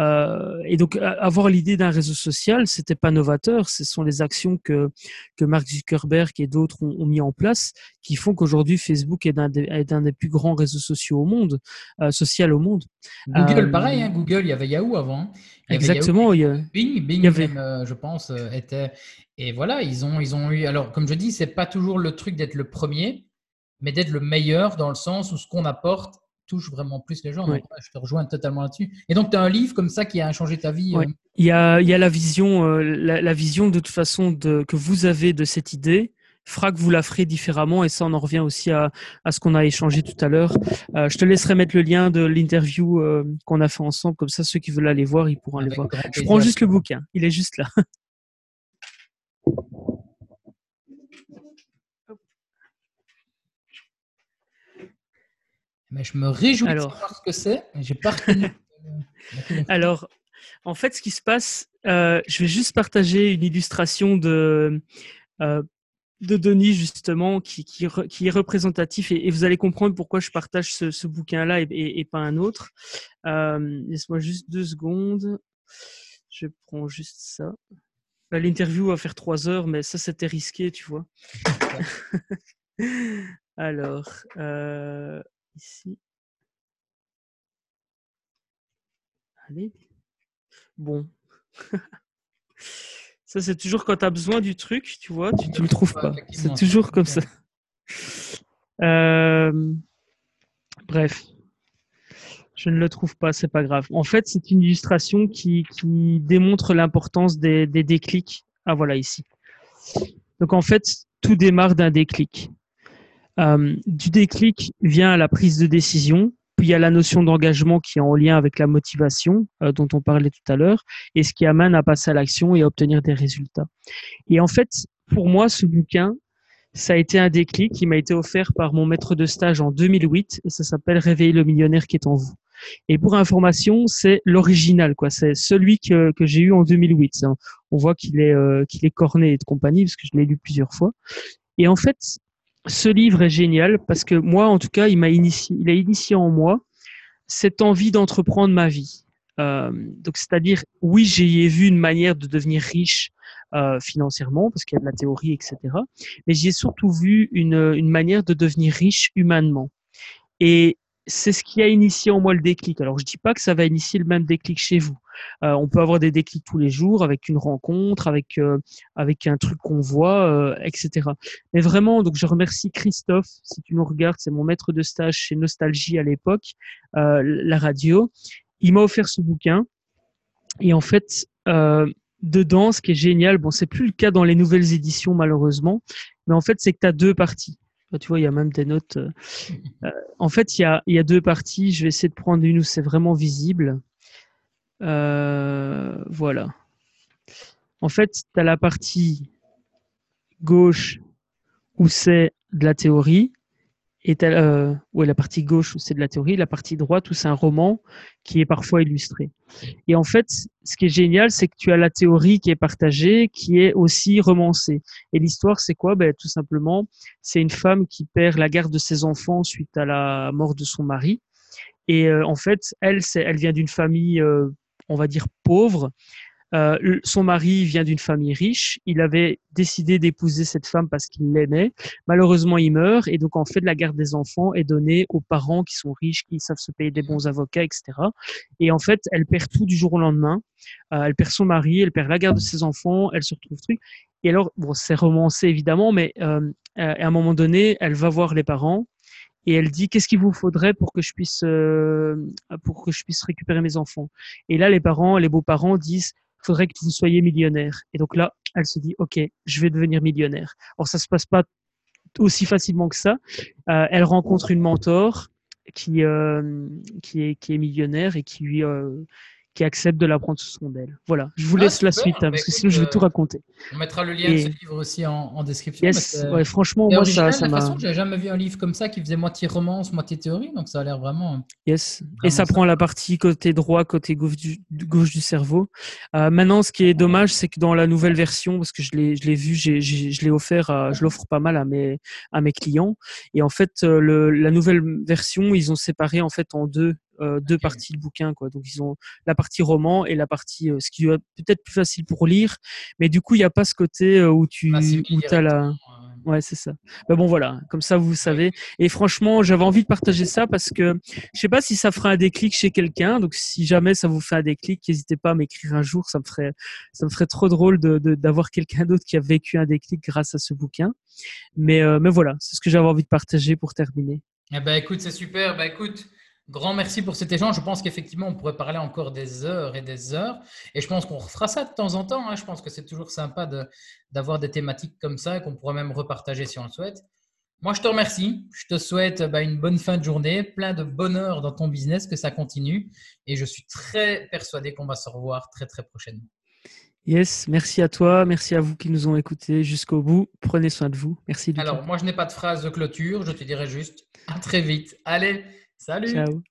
Euh, et donc, avoir l'idée d'un réseau social, c'était pas novateur. Ce sont les actions que, que Mark Zuckerberg et d'autres ont, mis en place qui font qu'aujourd'hui, Facebook est un, des, est un des plus grands réseaux sociaux au monde, euh, social au monde. Google, euh, pareil, hein, Google, il y avait Yahoo avant. exactement. il y a, Bing, Bing, je pense, était. Et voilà, ils ont, ils ont eu. Alors, comme je dis, c'est pas toujours le truc d'être le premier, mais d'être le meilleur dans le sens où ce qu'on apporte touche vraiment plus les gens. je te rejoins totalement là-dessus. Et donc, tu as un livre comme ça qui a changé ta vie euh? il, y a, il y a la vision, euh, la, vision de toute façon de, que vous avez de cette idée que vous la ferez différemment et ça on en revient aussi à, à ce qu'on a échangé tout à l'heure. Euh, je te laisserai mettre le lien de l'interview qu'on a fait ensemble, comme ça ceux qui veulent aller voir, ils pourront aller voir. Je prends juste le bouquin, il est juste là. (laughs) Mais je me réjouis Alors... de savoir ce que c'est. J'ai pas (laughs) (laughs) Alors, en fait, ce qui se passe, euh, je vais juste partager une illustration de, euh, de Denis, justement, qui, qui, qui est représentatif et, vous allez comprendre pourquoi je partage ce, ce bouquin-là et, et, pas un autre. Euh, Laisse-moi juste deux secondes. Je prends juste ça. Bah, l'interview va faire trois heures, mais ça, c'était risqué, tu vois. (laughs) Alors, ici. Allez. Bon. (laughs) ça, c'est toujours quand tu as besoin du truc, tu vois, tu ne le trouves pas. C'est toujours comme ça. Euh, bref. Je ne le trouve pas, c'est pas grave. En fait, c'est une illustration qui, démontre l'importance des, des déclics. Ah, voilà, ici. Donc, en fait, tout démarre d'un déclic. Euh, du déclic vient la prise de décision, puis il y a la notion d'engagement qui est en lien avec la motivation euh, dont on parlait tout à l'heure, et ce qui amène à passer à l'action et à obtenir des résultats. Et en fait, pour moi, ce bouquin, ça a été un déclic qui m'a été offert par mon maître de stage en 2008, et ça s'appelle Réveiller le millionnaire qui est en vous. Et pour information, c'est l'original, quoi. C'est celui que, que j'ai eu en 2008. On voit qu'il est euh, qu'il est corné et de compagnie parce que je l'ai lu plusieurs fois. Et en fait, ce livre est génial parce que moi, en tout cas, il m'a initié, il a initié en moi cette envie d'entreprendre ma vie. Euh, donc, c'est-à-dire, oui, j'y ai vu une manière de devenir riche euh, financièrement parce qu'il y a de la théorie, etc. Mais j'y ai surtout vu une, une manière de devenir riche humainement. Et c'est ce qui a initié en moi le déclic. Alors, je dis pas que ça va initier le même déclic chez vous. Euh, on peut avoir des déclics tous les jours avec une rencontre, avec euh, avec un truc qu'on voit, euh, etc. Mais vraiment, donc je remercie Christophe si tu nous regardes, c'est mon maître de stage chez Nostalgie à l'époque, la radio. Il m'a offert ce bouquin et en fait dedans, ce qui est génial, bon, c'est plus le cas dans les nouvelles éditions malheureusement, mais en fait, c'est que tu as deux parties. Tu vois, il y a même des notes. (laughs) en fait, il y a, il y a deux parties. Je vais essayer de prendre une où c'est vraiment visible. Euh, voilà. En fait, tu as la partie gauche où c'est de la théorie, et tu euh, la partie gauche c'est de la théorie, la partie droite où c'est un roman qui est parfois illustré. Et en fait, ce qui est génial, c'est que tu as la théorie qui est partagée, qui est aussi romancée. Et l'histoire, c'est quoi? Ben, Tout simplement, c'est une femme qui perd la garde de ses enfants suite à la mort de son mari. Et en fait, elle, elle vient d'une famille, on va dire, pauvre. Euh, son mari vient d'une famille riche. Il avait décidé d'épouser cette femme parce qu'il l'aimait. Malheureusement, il meurt et donc en fait, la garde des enfants est donnée aux parents qui sont riches, qui savent se payer des bons avocats, etc. Et en fait, elle perd tout du jour au lendemain. Euh, elle perd son mari, elle perd la garde de ses enfants, elle se retrouve truc. Et alors, bon, c'est romancé évidemment, mais euh, à un moment donné, elle va voir les parents et elle dit qu'est-ce qu'il vous faudrait pour que je puisse pour que je puisse récupérer mes enfants? Et là, les parents, les beaux-parents disent faudrait que vous soyez millionnaire. Et donc là, elle se dit, OK, je vais devenir millionnaire. Alors, ça se passe pas aussi facilement que ça. Euh, elle rencontre une mentor qui, euh, qui est millionnaire et qui lui, euh, qui accepte de l'apprendre sous son aile. Voilà, je vous ah, laisse la suite, hein, parce que sinon je vais tout raconter. On mettra le lien de ce livre aussi en, description. Yes, ouais, franchement, moi ça, ça m'a. J'ai jamais vu un livre comme ça qui faisait moitié romance, moitié théorie, donc ça a l'air vraiment. Yes, et ça, prend la partie côté droit, côté gauche du, gauche du cerveau. Euh, maintenant, ce qui est dommage, c'est que dans la nouvelle version, parce que je l'ai, je l'ai vu, j'ai, je l'ai offert, à, je l'offre pas mal à mes, à mes clients, et en fait, euh, le, la nouvelle version, ils ont séparé en fait en deux euh, deux parties du bouquin. Quoi. Donc, ils ont la partie roman et la partie, euh, ce qui est peut-être plus facile pour lire, mais du coup, il n'y a pas ce côté euh, où tu as la. Ouais, c'est ça. Mais bon, voilà, comme ça, vous savez. Et franchement, j'avais envie de partager ça parce que je sais pas si ça fera un déclic chez quelqu'un. Donc, si jamais ça vous fait un déclic, n'hésitez pas à m'écrire un jour. Ça me ferait, ça me ferait trop drôle de, d'avoir quelqu'un (laughs) d'autre qui a vécu un déclic grâce à ce bouquin. Mais, mais voilà, c'est ce que j'avais envie de partager pour terminer. Eh ben, écoute, c'est super. Ben, écoute, Grand merci pour cet échange. Je pense qu'effectivement, on pourrait parler encore des heures et des heures. Et je pense qu'on refera ça de temps en temps. Hein. Je pense que c'est toujours sympa d'avoir des thématiques comme ça et qu'on pourrait même repartager si on le souhaite. Moi, je te remercie. Je te souhaite bah, une bonne fin de journée, plein de bonheur dans ton business, que ça continue. Et je suis très persuadé qu'on va se revoir très, très prochainement. Yes, merci à toi, merci à vous qui nous ont écoutés jusqu'au bout. Prenez soin de vous. Merci. Alors, moi, je n'ai pas de phrase de clôture. Je te dirai juste à très vite. Allez, Salut.